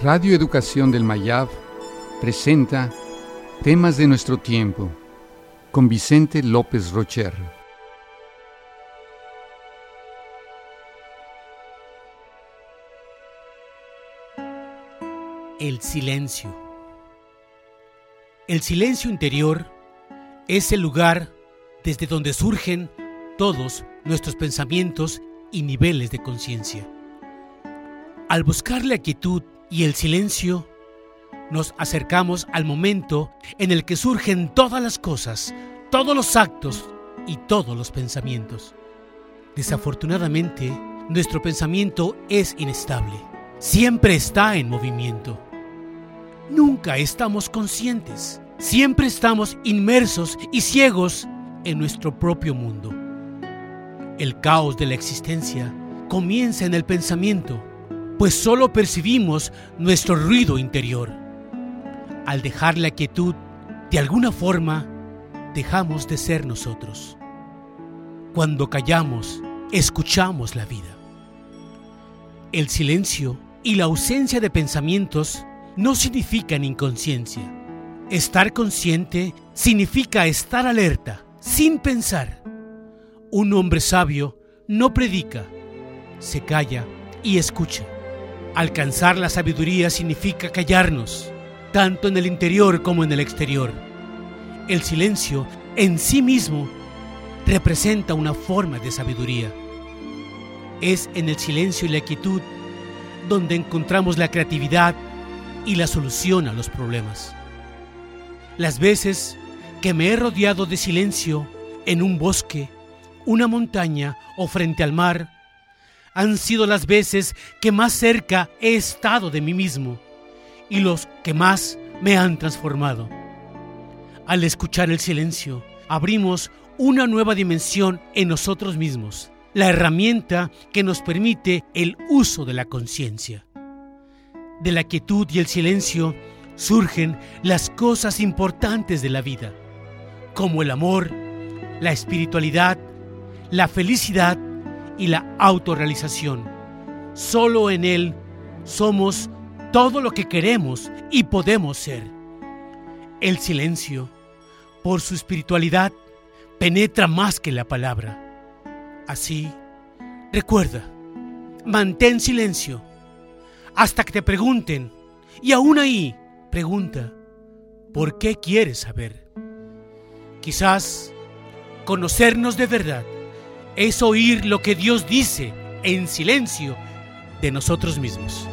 Radio Educación del Mayab presenta Temas de nuestro tiempo con Vicente López Rocher. El silencio. El silencio interior es el lugar desde donde surgen todos nuestros pensamientos y niveles de conciencia. Al buscar la quietud y el silencio, nos acercamos al momento en el que surgen todas las cosas, todos los actos y todos los pensamientos. Desafortunadamente, nuestro pensamiento es inestable, siempre está en movimiento. Nunca estamos conscientes, siempre estamos inmersos y ciegos en nuestro propio mundo. El caos de la existencia comienza en el pensamiento pues solo percibimos nuestro ruido interior. Al dejar la quietud, de alguna forma, dejamos de ser nosotros. Cuando callamos, escuchamos la vida. El silencio y la ausencia de pensamientos no significan inconsciencia. Estar consciente significa estar alerta, sin pensar. Un hombre sabio no predica, se calla y escucha. Alcanzar la sabiduría significa callarnos, tanto en el interior como en el exterior. El silencio en sí mismo representa una forma de sabiduría. Es en el silencio y la quietud donde encontramos la creatividad y la solución a los problemas. Las veces que me he rodeado de silencio en un bosque, una montaña o frente al mar, han sido las veces que más cerca he estado de mí mismo y los que más me han transformado. Al escuchar el silencio, abrimos una nueva dimensión en nosotros mismos, la herramienta que nos permite el uso de la conciencia. De la quietud y el silencio surgen las cosas importantes de la vida, como el amor, la espiritualidad, la felicidad y la autorrealización. Solo en Él somos todo lo que queremos y podemos ser. El silencio, por su espiritualidad, penetra más que la palabra. Así, recuerda, mantén silencio hasta que te pregunten y aún ahí pregunta, ¿por qué quieres saber? Quizás conocernos de verdad es oír lo que Dios dice en silencio de nosotros mismos.